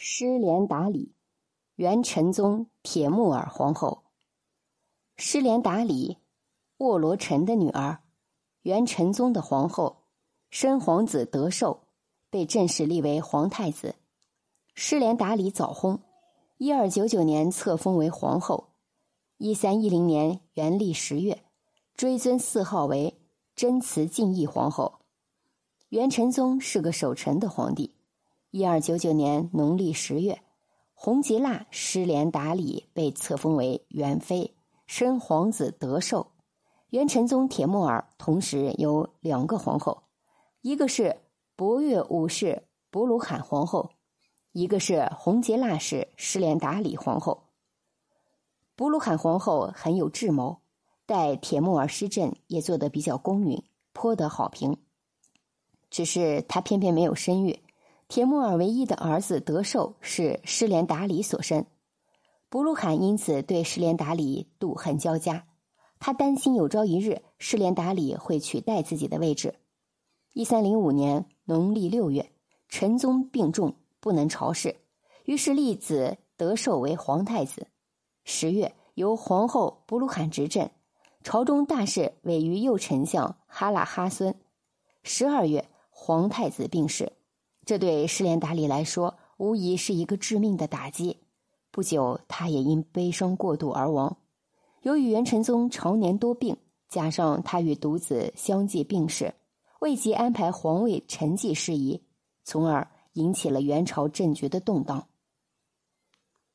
失联达里，元成宗铁木儿皇后。失联达里，沃罗臣的女儿，元成宗的皇后，申皇子德寿，被正式立为皇太子。失联达里早薨，一二九九年册封为皇后。一三一零年元历十月，追尊谥号为贞慈敬义皇后。元成宗是个守臣的皇帝。一二九九年农历十月，洪吉腊失连达里被册封为元妃，生皇子德寿。元成宗铁木儿同时有两个皇后，一个是博越武氏博鲁罕皇后，一个是洪吉腊氏失连达里皇后。博鲁罕皇后很有智谋，待铁木儿施政也做得比较公允，颇得好评。只是她偏偏没有生育。铁木儿唯一的儿子德寿是失连达里所生，布鲁罕因此对失连达里妒恨交加。他担心有朝一日失连达里会取代自己的位置。一三零五年农历六月，陈宗病重，不能朝事，于是立子德寿为皇太子。十月，由皇后布鲁罕执政，朝中大事委于右丞相哈拉哈孙。十二月，皇太子病逝。这对失连达里来说，无疑是一个致命的打击。不久，他也因悲伤过度而亡。由于元成宗常年多病，加上他与独子相继病逝，为其安排皇位沉寂事宜，从而引起了元朝政局的动荡。